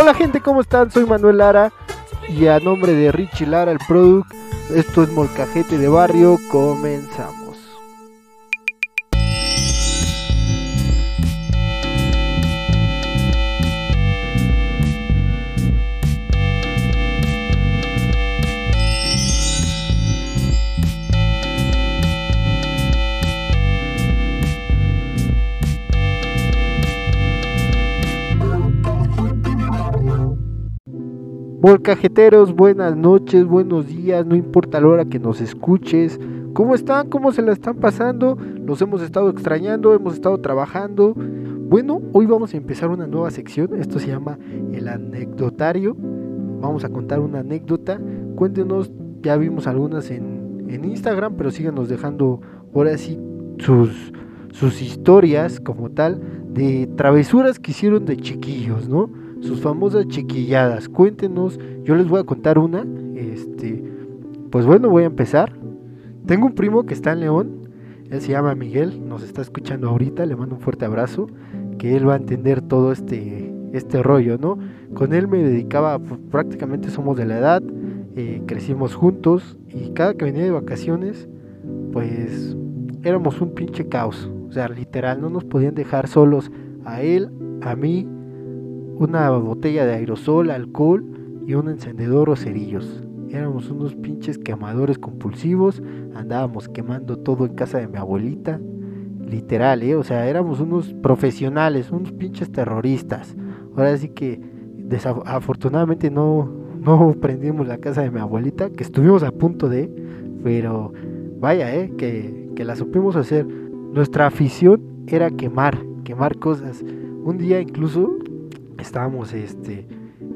Hola gente, ¿cómo están? Soy Manuel Lara y a nombre de Richie Lara, el product, esto es Molcajete de Barrio, comenzamos. Molcajeteros, buenas noches, buenos días, no importa la hora que nos escuches. ¿Cómo están? ¿Cómo se la están pasando? Los hemos estado extrañando, hemos estado trabajando. Bueno, hoy vamos a empezar una nueva sección. Esto se llama el anecdotario. Vamos a contar una anécdota. Cuéntenos, ya vimos algunas en, en Instagram, pero síganos dejando ahora sí sus, sus historias como tal de travesuras que hicieron de chiquillos, ¿no? Sus famosas chiquilladas. Cuéntenos, yo les voy a contar una. Este, pues bueno, voy a empezar. Tengo un primo que está en León, él se llama Miguel, nos está escuchando ahorita, le mando un fuerte abrazo, que él va a entender todo este, este rollo, ¿no? Con él me dedicaba, prácticamente somos de la edad, eh, crecimos juntos y cada que venía de vacaciones, pues éramos un pinche caos, o sea, literal, no nos podían dejar solos a él, a mí una botella de aerosol, alcohol y un encendedor o cerillos. Éramos unos pinches quemadores compulsivos, andábamos quemando todo en casa de mi abuelita. Literal, ¿eh? O sea, éramos unos profesionales, unos pinches terroristas. Ahora sí que desafortunadamente no, no prendimos la casa de mi abuelita, que estuvimos a punto de, pero vaya, ¿eh? Que, que la supimos hacer. Nuestra afición era quemar, quemar cosas. Un día incluso estábamos este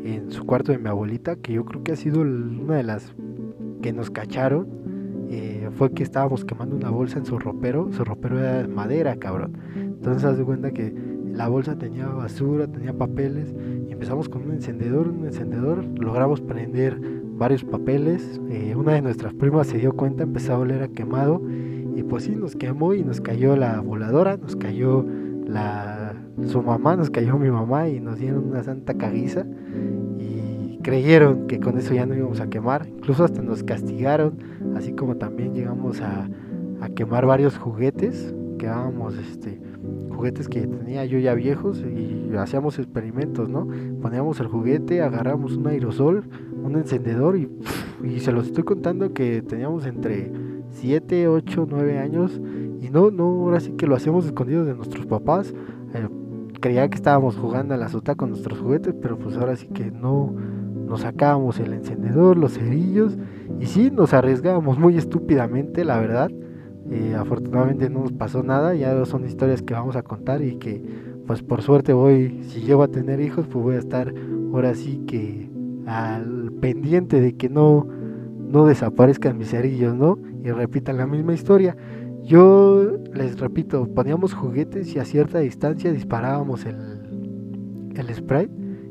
en su cuarto de mi abuelita, que yo creo que ha sido una de las que nos cacharon. Eh, fue que estábamos quemando una bolsa en su ropero, su ropero era de madera, cabrón. Entonces haz de cuenta que la bolsa tenía basura, tenía papeles, y empezamos con un encendedor, un encendedor, logramos prender varios papeles. Eh, una de nuestras primas se dio cuenta, empezó a oler a quemado, y pues sí, nos quemó y nos cayó la voladora, nos cayó la su mamá, nos cayó mi mamá y nos dieron una santa caguiza y creyeron que con eso ya no íbamos a quemar, incluso hasta nos castigaron, así como también llegamos a, a quemar varios juguetes, quedábamos este juguetes que tenía yo ya viejos y hacíamos experimentos, ¿no? Poníamos el juguete, agarramos un aerosol, un encendedor y, y se los estoy contando que teníamos entre 7, 8, 9 años y no, no, ahora sí que lo hacemos escondidos de nuestros papás. Eh, creía que estábamos jugando a la sota con nuestros juguetes, pero pues ahora sí que no nos sacábamos el encendedor, los cerillos y sí nos arriesgábamos muy estúpidamente, la verdad. Eh, afortunadamente no nos pasó nada, ya son historias que vamos a contar y que pues por suerte voy, si llego a tener hijos, pues voy a estar ahora sí que al pendiente de que no, no desaparezcan mis cerillos, ¿no? Y repitan la misma historia. Yo les repito, poníamos juguetes y a cierta distancia disparábamos el, el spray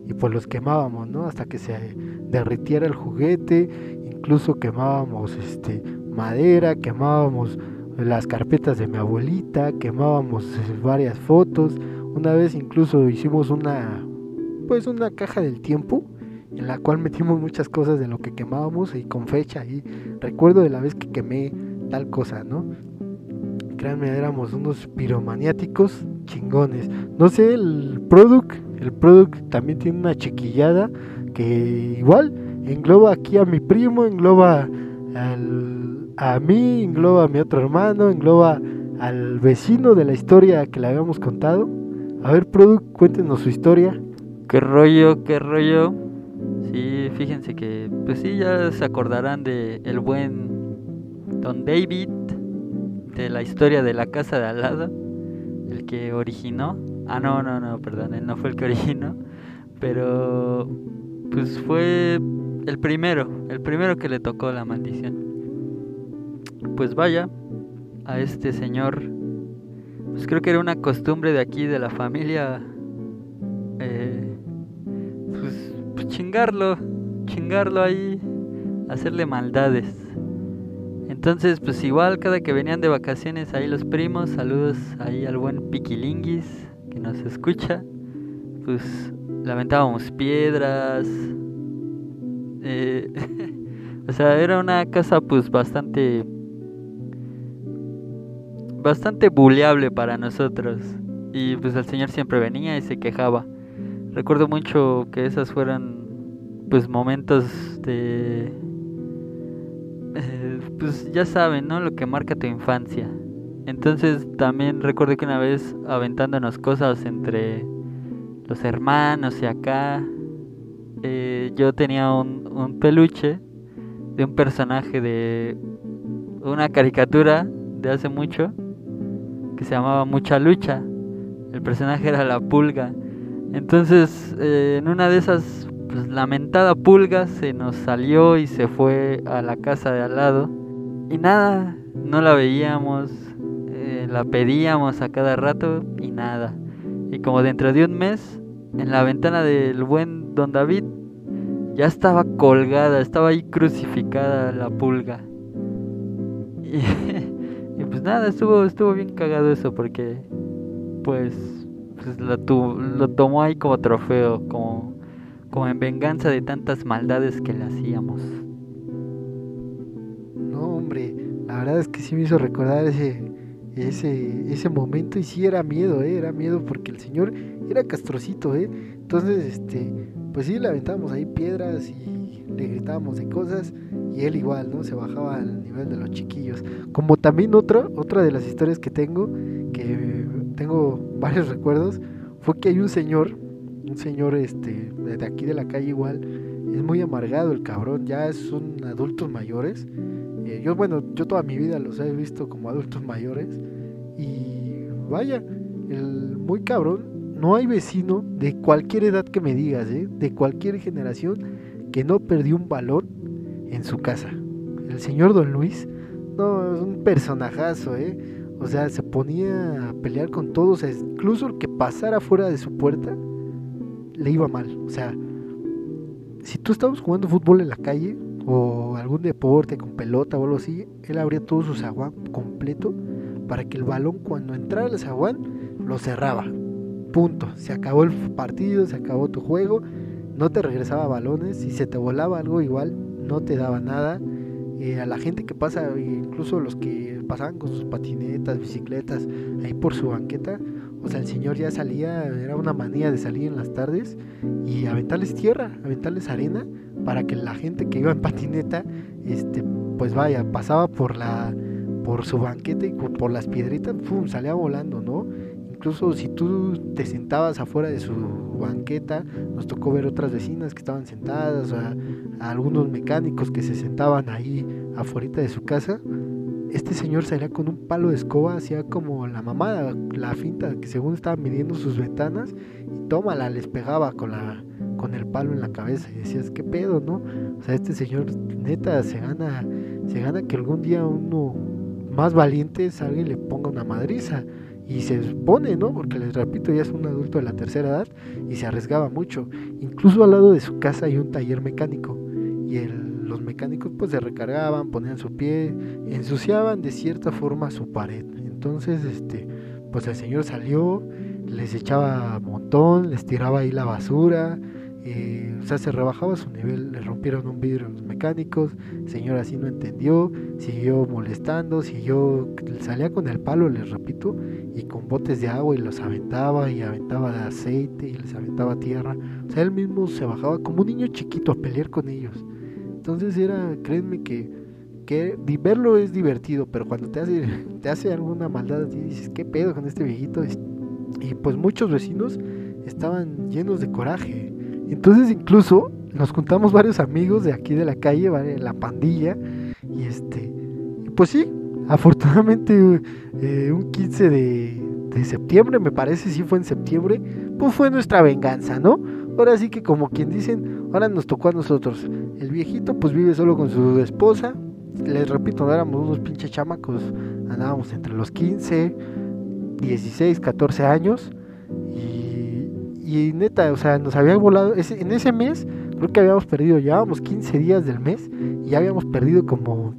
y pues los quemábamos, ¿no? Hasta que se derritiera el juguete, incluso quemábamos este madera, quemábamos las carpetas de mi abuelita, quemábamos eh, varias fotos. Una vez incluso hicimos una pues una caja del tiempo en la cual metimos muchas cosas de lo que quemábamos y con fecha y recuerdo de la vez que quemé tal cosa, ¿no? Créanme, éramos unos piromaniáticos chingones. No sé, el product, el product también tiene una chiquillada que igual engloba aquí a mi primo, engloba a mí, engloba a mi otro hermano, engloba al vecino de la historia que le habíamos contado. A ver, product, cuéntenos su historia. ¿Qué rollo, qué rollo? Sí, fíjense que, pues sí, ya se acordarán de el buen Don David de la historia de la casa de al lado, el que originó. Ah, no, no, no, perdón, él no fue el que originó, pero pues fue el primero, el primero que le tocó la maldición. Pues vaya, a este señor, pues creo que era una costumbre de aquí, de la familia, eh, pues, pues chingarlo, chingarlo ahí, hacerle maldades. Entonces, pues igual cada que venían de vacaciones ahí los primos, saludos ahí al buen Piquilinguis que nos escucha. Pues le aventábamos piedras. Eh, o sea, era una casa pues bastante bastante buleable para nosotros. Y pues el señor siempre venía y se quejaba. Recuerdo mucho que esas fueran pues momentos de eh, pues ya saben, ¿no? Lo que marca tu infancia. Entonces también recuerdo que una vez aventándonos cosas entre los hermanos y acá, eh, yo tenía un, peluche de un personaje de una caricatura de hace mucho que se llamaba Mucha Lucha. El personaje era la pulga. Entonces, eh, en una de esas, pues, lamentada pulga se nos salió y se fue a la casa de al lado. Y nada, no la veíamos, eh, la pedíamos a cada rato y nada. Y como dentro de un mes, en la ventana del buen don David, ya estaba colgada, estaba ahí crucificada la pulga. Y pues nada, estuvo, estuvo bien cagado eso porque pues, pues lo, lo tomó ahí como trofeo, como, como en venganza de tantas maldades que le hacíamos. No, hombre, la verdad es que sí me hizo recordar ese, ese, ese momento y sí era miedo, ¿eh? era miedo porque el señor era castrocito, ¿eh? entonces este, pues sí le aventábamos ahí piedras y le gritábamos de cosas y él igual, ¿no? Se bajaba al nivel de los chiquillos. Como también otra, otra de las historias que tengo, que tengo varios recuerdos, fue que hay un señor, un señor este, de aquí de la calle igual, es muy amargado el cabrón, ya son adultos mayores. Eh, yo, bueno, yo toda mi vida los he visto como adultos mayores. Y vaya, el muy cabrón, no hay vecino de cualquier edad que me digas, ¿eh? de cualquier generación, que no perdió un balón en su casa. El señor Don Luis, no, es un personajazo, ¿eh? O sea, se ponía a pelear con todos, incluso el que pasara fuera de su puerta le iba mal. O sea, si tú estabas jugando fútbol en la calle o algún deporte con pelota o algo así, él abría todo su zaguán completo para que el balón cuando entrara el zaguán lo cerraba. Punto. Se acabó el partido, se acabó tu juego, no te regresaba balones, si se te volaba algo igual, no te daba nada. Eh, a la gente que pasa, incluso los que pasaban con sus patinetas, bicicletas, ahí por su banqueta, o sea, el señor ya salía, era una manía de salir en las tardes y aventarles tierra, aventarles arena, para que la gente que iba en patineta, este, pues vaya, pasaba por la por su banqueta y por las piedritas, ¡pum! salía volando, ¿no? incluso si tú te sentabas afuera de su banqueta, nos tocó ver otras vecinas que estaban sentadas, algunos mecánicos que se sentaban ahí afuera de su casa. Este señor salía con un palo de escoba, hacía como la mamada, la finta, que según estaba midiendo sus ventanas, y tómala, les pegaba con la con el palo en la cabeza y decías, ¿qué pedo, no? O sea, este señor neta se gana, se gana que algún día uno más valiente salga y le ponga una madriza y se pone, ¿no? Porque les repito, ya es un adulto de la tercera edad y se arriesgaba mucho. Incluso al lado de su casa hay un taller mecánico y los mecánicos pues se recargaban, ponían su pie, ensuciaban de cierta forma su pared. Entonces, este, pues el señor salió, les echaba montón, les tiraba ahí la basura, eh, o sea, se rebajaba su nivel, le rompieron un vidrio a los mecánicos, el señor así no entendió, siguió molestando, siguió, salía con el palo, les repito, y con botes de agua y los aventaba y aventaba de aceite y les aventaba tierra. O sea, él mismo se bajaba como un niño chiquito a pelear con ellos. Entonces era, créanme que, que verlo es divertido, pero cuando te hace, te hace alguna maldad dices, ¿qué pedo con este viejito? Y pues muchos vecinos estaban llenos de coraje entonces incluso nos juntamos varios amigos de aquí de la calle, la pandilla, y este, pues sí, afortunadamente eh, un 15 de, de, septiembre, me parece, sí fue en septiembre, pues fue nuestra venganza, ¿no? Ahora sí que como quien dicen, ahora nos tocó a nosotros. El viejito pues vive solo con su esposa, les repito, no éramos unos pinches chamacos, andábamos entre los 15, 16, 14 años, y neta, o sea, nos había volado, en ese mes creo que habíamos perdido, llevábamos 15 días del mes y ya habíamos perdido como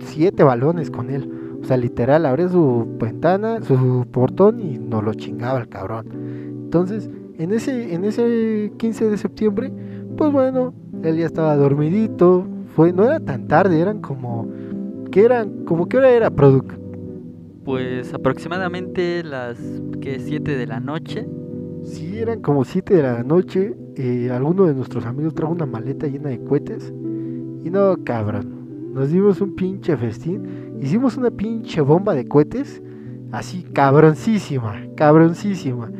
7 balones con él. O sea, literal, abría su ventana, su portón y nos lo chingaba el cabrón. Entonces, en ese, en ese 15 de septiembre, pues bueno, él ya estaba dormidito, fue, no era tan tarde, eran como, ¿qué eran? ¿Como qué hora era, Product? Pues aproximadamente las que 7 de la noche. Sí, eran como 7 de la noche. Eh, alguno de nuestros amigos trajo una maleta llena de cohetes. Y no, cabrón. Nos dimos un pinche festín. Hicimos una pinche bomba de cohetes. Así, cabroncísima, cabroncísima.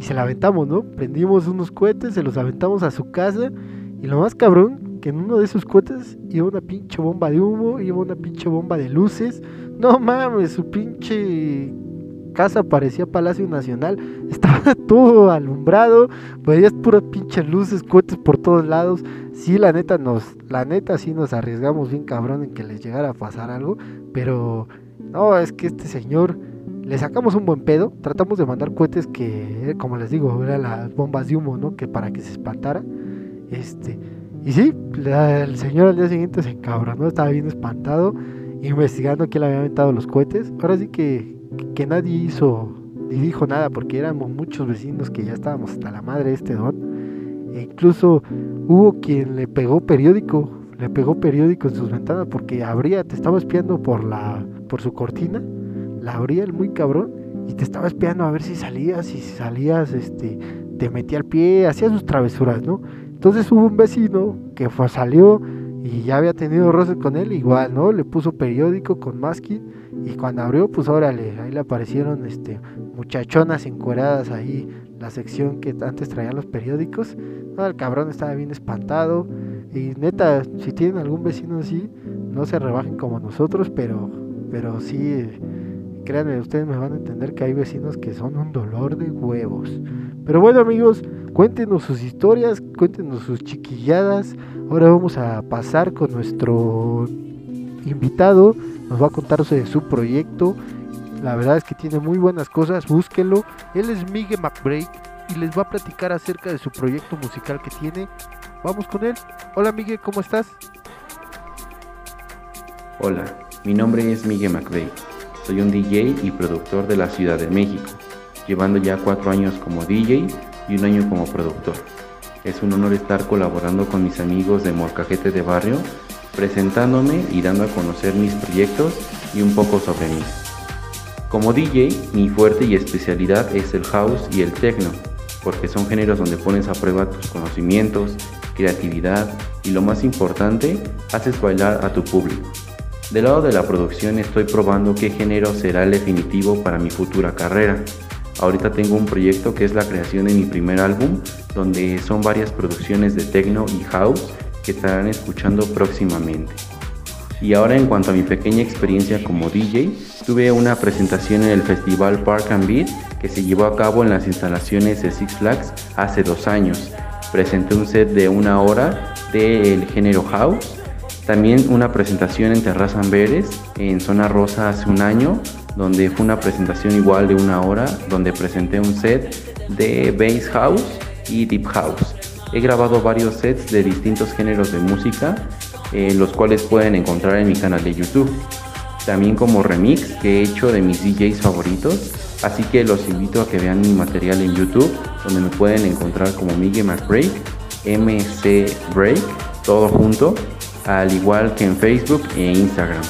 Y se la aventamos, ¿no? Prendimos unos cohetes, se los aventamos a su casa. Y lo más cabrón, que en uno de esos cohetes iba una pinche bomba de humo, iba una pinche bomba de luces. No mames, su pinche casa parecía Palacio Nacional. Estaba todo alumbrado, veías puras pinches luces, cohetes por todos lados. Sí, la neta nos, la neta sí nos arriesgamos bien cabrón en que les llegara a pasar algo, pero no, es que este señor le sacamos un buen pedo, tratamos de mandar cohetes que, como les digo, eran las bombas de humo, ¿no? Que para que se espantara. Este, y sí, el señor al día siguiente se encabronó, estaba bien espantado, investigando quién le había aventado los cohetes. Ahora sí que, que nadie hizo ni dijo nada porque éramos muchos vecinos que ya estábamos hasta la madre de este don. E incluso hubo quien le pegó periódico, le pegó periódico en sus ventanas porque abría, te estaba espiando por la por su cortina, la abría el muy cabrón y te estaba espiando a ver si salías y si salías este te metía al pie, hacía sus travesuras, ¿no? Entonces hubo un vecino que fue, salió y ya había tenido roces con él, igual, ¿no? Le puso periódico con masking y cuando abrió, pues órale, ahí le aparecieron este muchachonas encueradas ahí, la sección que antes traían los periódicos. No, el cabrón estaba bien espantado. Y neta, si tienen algún vecino así, no se rebajen como nosotros, pero, pero sí, créanme, ustedes me van a entender que hay vecinos que son un dolor de huevos. Pero bueno amigos, cuéntenos sus historias, cuéntenos sus chiquilladas. Ahora vamos a pasar con nuestro invitado, nos va a contar sobre su proyecto. La verdad es que tiene muy buenas cosas, búsquenlo. Él es Miguel McBrake y les va a platicar acerca de su proyecto musical que tiene. Vamos con él. Hola Miguel, ¿cómo estás? Hola, mi nombre es Miguel McVeigh. Soy un DJ y productor de la Ciudad de México, llevando ya cuatro años como DJ y un año como productor. Es un honor estar colaborando con mis amigos de Morcajete de Barrio, presentándome y dando a conocer mis proyectos y un poco sobre mí. Como DJ, mi fuerte y especialidad es el house y el techno, porque son géneros donde pones a prueba tus conocimientos, creatividad y lo más importante, haces bailar a tu público. Del lado de la producción estoy probando qué género será el definitivo para mi futura carrera. Ahorita tengo un proyecto que es la creación de mi primer álbum, donde son varias producciones de techno y house que estarán escuchando próximamente. Y ahora en cuanto a mi pequeña experiencia como DJ, tuve una presentación en el festival Park and Beat que se llevó a cabo en las instalaciones de Six Flags hace dos años. Presenté un set de una hora del género house. También una presentación en Terraza Amberes, en Zona Rosa hace un año, donde fue una presentación igual de una hora, donde presenté un set de bass house y deep house. He grabado varios sets de distintos géneros de música, eh, los cuales pueden encontrar en mi canal de YouTube. También como remix que he hecho de mis DJs favoritos, así que los invito a que vean mi material en YouTube, donde me pueden encontrar como Miguel McBreak, MC Break, todo junto, al igual que en Facebook e Instagram.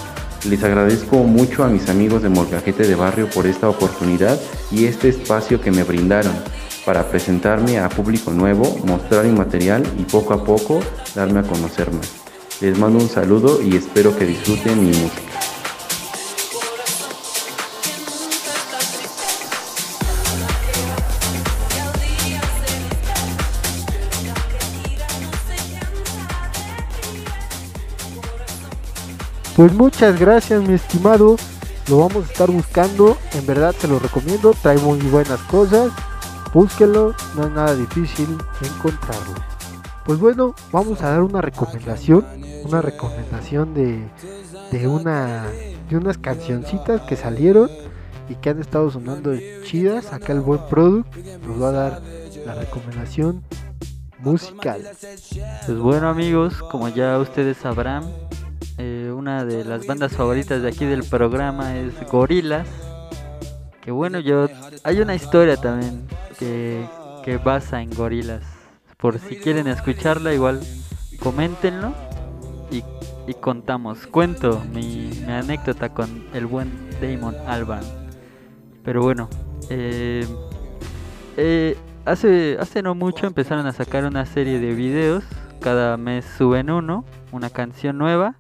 Les agradezco mucho a mis amigos de Molcajete de Barrio por esta oportunidad y este espacio que me brindaron para presentarme a público nuevo, mostrar mi material y poco a poco darme a conocer más. Les mando un saludo y espero que disfruten mi música. Pues muchas gracias mi estimado, lo vamos a estar buscando, en verdad se lo recomiendo, trae muy buenas cosas, búsquenlo, no es nada difícil encontrarlo. Pues bueno, vamos a dar una recomendación, una recomendación de, de una de unas cancioncitas que salieron y que han estado sonando chidas. Acá el buen product nos va a dar la recomendación musical. Pues bueno amigos, como ya ustedes sabrán, una de las bandas favoritas de aquí del programa es Gorilas. Que bueno, yo hay una historia también que que basa en gorilas. Por si quieren escucharla, igual coméntenlo y, y contamos. Cuento mi, mi, anécdota con el buen Damon Alban. Pero bueno, eh, eh, hace, hace no mucho empezaron a sacar una serie de videos. Cada mes suben uno, una canción nueva.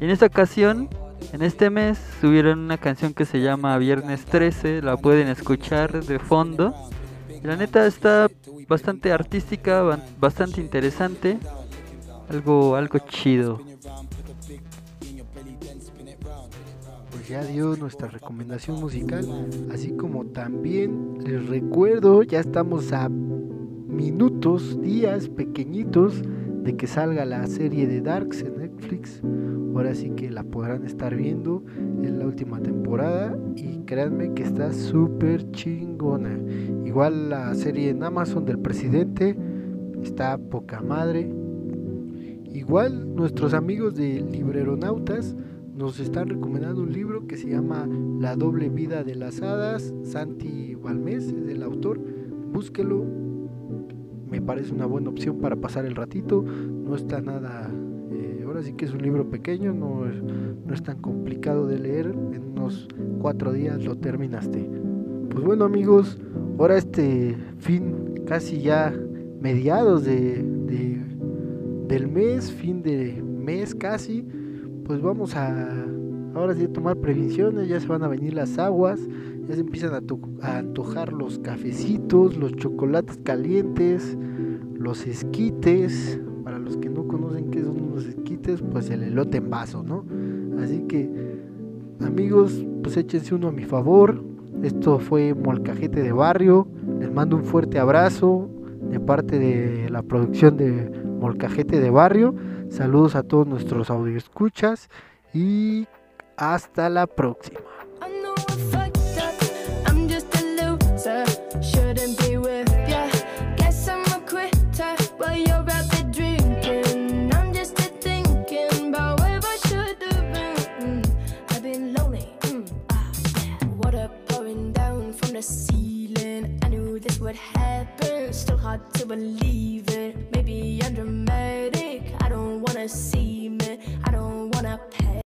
En esta ocasión, en este mes, subieron una canción que se llama Viernes 13. La pueden escuchar de fondo. Y la neta está bastante artística, bastante interesante. Algo, algo chido. Pues ya dio nuestra recomendación musical, así como también les recuerdo, ya estamos a minutos, días pequeñitos de que salga la serie de Darks en Netflix. Ahora sí que la podrán estar viendo en la última temporada y créanme que está súper chingona. Igual la serie en Amazon del presidente está poca madre. Igual nuestros amigos de Libreronautas nos están recomendando un libro que se llama La doble vida de las hadas. Santi Balmés es el autor. Búsquelo. Me parece una buena opción para pasar el ratito. No está nada... Ahora sí que es un libro pequeño. No es, no es tan complicado de leer. En unos cuatro días lo terminaste. Pues bueno amigos. Ahora este fin casi ya mediados de, de del mes, fin de mes casi, pues vamos a ahora sí tomar previsiones, ya se van a venir las aguas, ya se empiezan a, antojar los cafecitos, los chocolates calientes, los esquites, para los que no conocen qué son los esquites, pues el elote en vaso, ¿no? Así que amigos, pues échense uno a mi favor. Esto fue Molcajete de Barrio. Les mando un fuerte abrazo de parte de la producción de Molcajete de Barrio. Saludos a todos nuestros audioescuchas y hasta la próxima. Hard to believe it. Maybe I'm dramatic. I don't wanna see me. I don't wanna pay.